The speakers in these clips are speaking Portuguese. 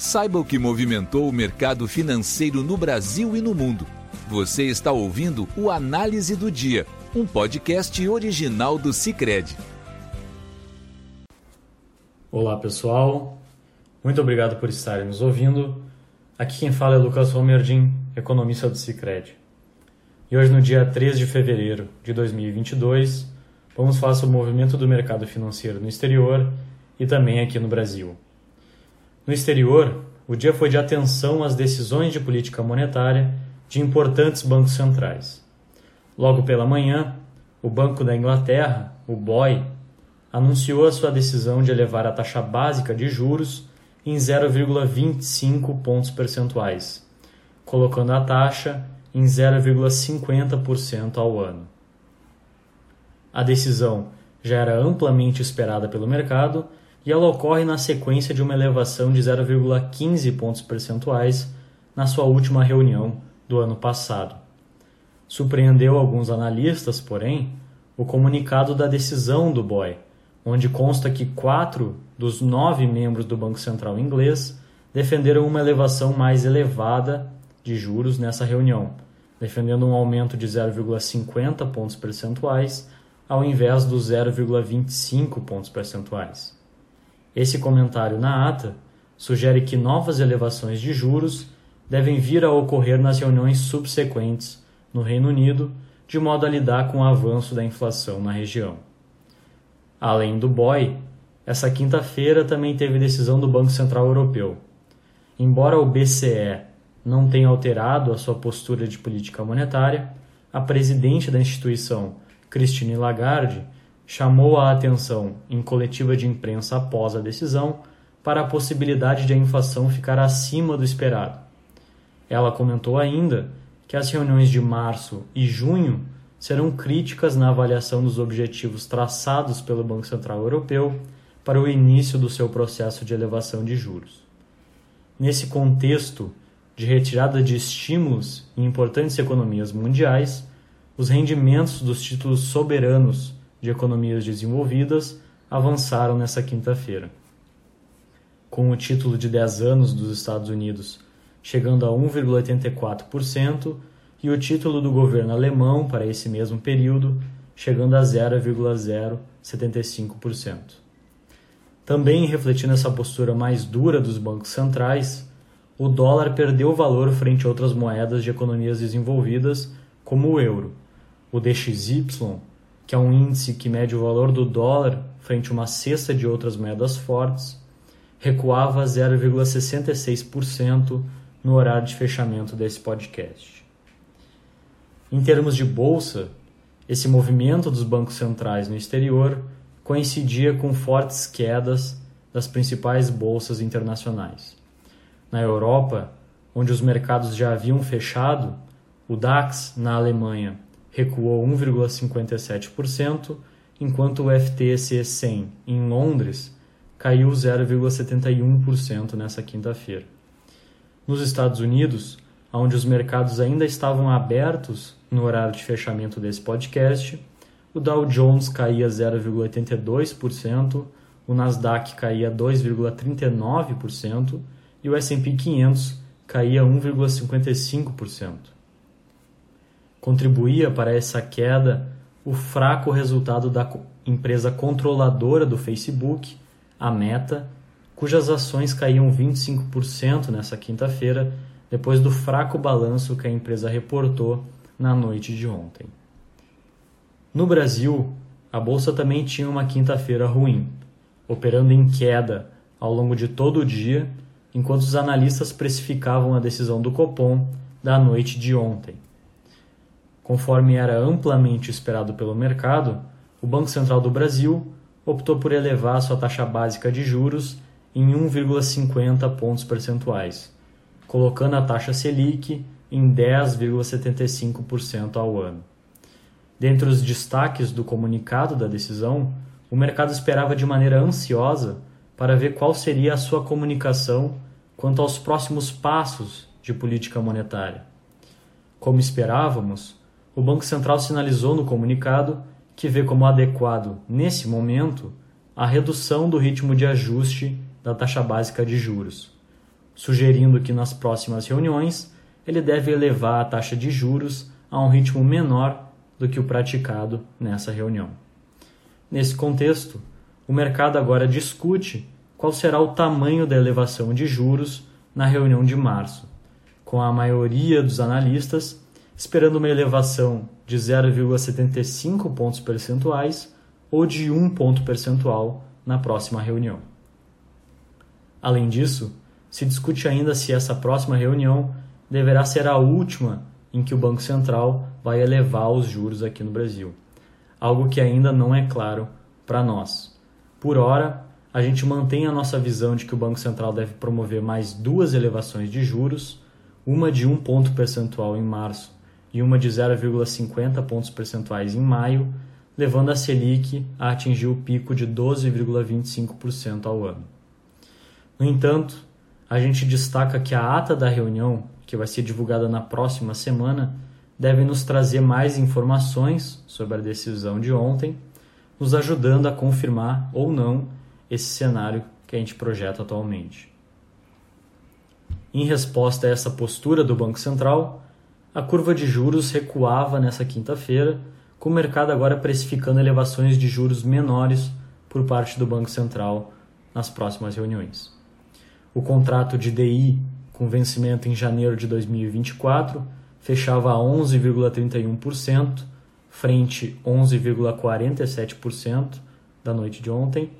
Saiba o que movimentou o mercado financeiro no Brasil e no mundo. Você está ouvindo o Análise do Dia, um podcast original do Cicred. Olá pessoal, muito obrigado por estarem nos ouvindo. Aqui quem fala é Lucas Romerdin, economista do Cicred. E hoje, no dia 3 de fevereiro de 2022, vamos falar sobre o movimento do mercado financeiro no exterior e também aqui no Brasil. No exterior, o dia foi de atenção às decisões de política monetária de importantes bancos centrais. Logo pela manhã, o Banco da Inglaterra, o BOE, anunciou a sua decisão de elevar a taxa básica de juros em 0,25 pontos percentuais, colocando a taxa em 0,50% ao ano. A decisão já era amplamente esperada pelo mercado e ela ocorre na sequência de uma elevação de 0,15 pontos percentuais na sua última reunião do ano passado. Surpreendeu alguns analistas, porém, o comunicado da decisão do BOE, onde consta que quatro dos nove membros do Banco Central inglês defenderam uma elevação mais elevada de juros nessa reunião, defendendo um aumento de 0,50 pontos percentuais ao invés dos 0,25 pontos percentuais. Esse comentário na ata sugere que novas elevações de juros devem vir a ocorrer nas reuniões subsequentes no Reino Unido, de modo a lidar com o avanço da inflação na região. Além do BOE, essa quinta-feira também teve decisão do Banco Central Europeu. Embora o BCE não tenha alterado a sua postura de política monetária, a presidente da instituição, Christine Lagarde, chamou a atenção em coletiva de imprensa após a decisão para a possibilidade de a inflação ficar acima do esperado. Ela comentou ainda que as reuniões de março e junho serão críticas na avaliação dos objetivos traçados pelo Banco Central Europeu para o início do seu processo de elevação de juros. Nesse contexto de retirada de estímulos em importantes economias mundiais, os rendimentos dos títulos soberanos de economias desenvolvidas avançaram nessa quinta-feira. Com o título de 10 anos dos Estados Unidos chegando a 1,84% e o título do governo alemão para esse mesmo período chegando a 0,075%. Também refletindo essa postura mais dura dos bancos centrais, o dólar perdeu valor frente a outras moedas de economias desenvolvidas, como o euro. O DXY que é um índice que mede o valor do dólar frente a uma cesta de outras moedas fortes, recuava 0,66% no horário de fechamento desse podcast. Em termos de bolsa, esse movimento dos bancos centrais no exterior coincidia com fortes quedas das principais bolsas internacionais. Na Europa, onde os mercados já haviam fechado, o DAX na Alemanha recuou 1,57%, enquanto o FTSE 100 em Londres caiu 0,71% nessa quinta-feira. Nos Estados Unidos, onde os mercados ainda estavam abertos no horário de fechamento desse podcast, o Dow Jones caía 0,82%, o Nasdaq caía 2,39% e o S&P 500 caía 1,55%. Contribuía para essa queda o fraco resultado da empresa controladora do Facebook, a Meta, cujas ações caíam 25% nessa quinta-feira, depois do fraco balanço que a empresa reportou na noite de ontem. No Brasil, a bolsa também tinha uma quinta-feira ruim, operando em queda ao longo de todo o dia, enquanto os analistas precificavam a decisão do Copom da noite de ontem. Conforme era amplamente esperado pelo mercado, o Banco Central do Brasil optou por elevar sua taxa básica de juros em 1,50 pontos percentuais, colocando a taxa Selic em 10,75% ao ano. Dentre os destaques do comunicado da decisão, o mercado esperava de maneira ansiosa para ver qual seria a sua comunicação quanto aos próximos passos de política monetária. Como esperávamos, o Banco Central sinalizou no comunicado que vê como adequado, nesse momento, a redução do ritmo de ajuste da taxa básica de juros, sugerindo que nas próximas reuniões ele deve elevar a taxa de juros a um ritmo menor do que o praticado nessa reunião. Nesse contexto, o mercado agora discute qual será o tamanho da elevação de juros na reunião de março, com a maioria dos analistas esperando uma elevação de 0,75 pontos percentuais ou de 1 ponto percentual na próxima reunião. Além disso, se discute ainda se essa próxima reunião deverá ser a última em que o Banco Central vai elevar os juros aqui no Brasil, algo que ainda não é claro para nós. Por hora, a gente mantém a nossa visão de que o Banco Central deve promover mais duas elevações de juros, uma de um ponto percentual em março e uma de 0,50 pontos percentuais em maio, levando a Selic a atingir o pico de 12,25% ao ano. No entanto, a gente destaca que a ata da reunião que vai ser divulgada na próxima semana, deve nos trazer mais informações sobre a decisão de ontem, nos ajudando a confirmar ou não esse cenário que a gente projeta atualmente. Em resposta a essa postura do Banco Central, a curva de juros recuava nessa quinta-feira, com o mercado agora precificando elevações de juros menores por parte do Banco Central nas próximas reuniões. O contrato de DI com vencimento em janeiro de 2024, fechava a 11,31%, frente 11,47% da noite de ontem,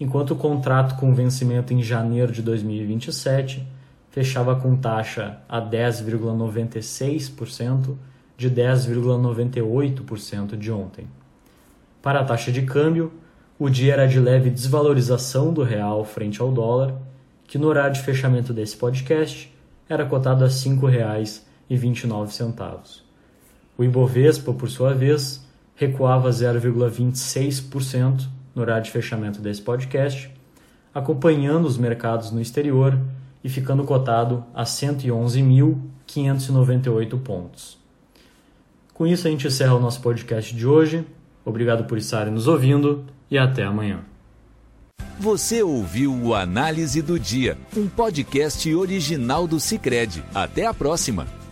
enquanto o contrato com vencimento em janeiro de 2027 fechava com taxa a 10,96% de 10,98% de ontem. Para a taxa de câmbio, o dia era de leve desvalorização do real frente ao dólar que no horário de fechamento desse podcast era cotado a R$ 5,29. O Ibovespa, por sua vez, recuava 0,26% no horário de fechamento desse podcast, acompanhando os mercados no exterior e ficando cotado a 111.598 pontos. Com isso, a gente encerra o nosso podcast de hoje. Obrigado por estarem nos ouvindo e até amanhã. Você ouviu o Análise do Dia, um podcast original do Cicred. Até a próxima!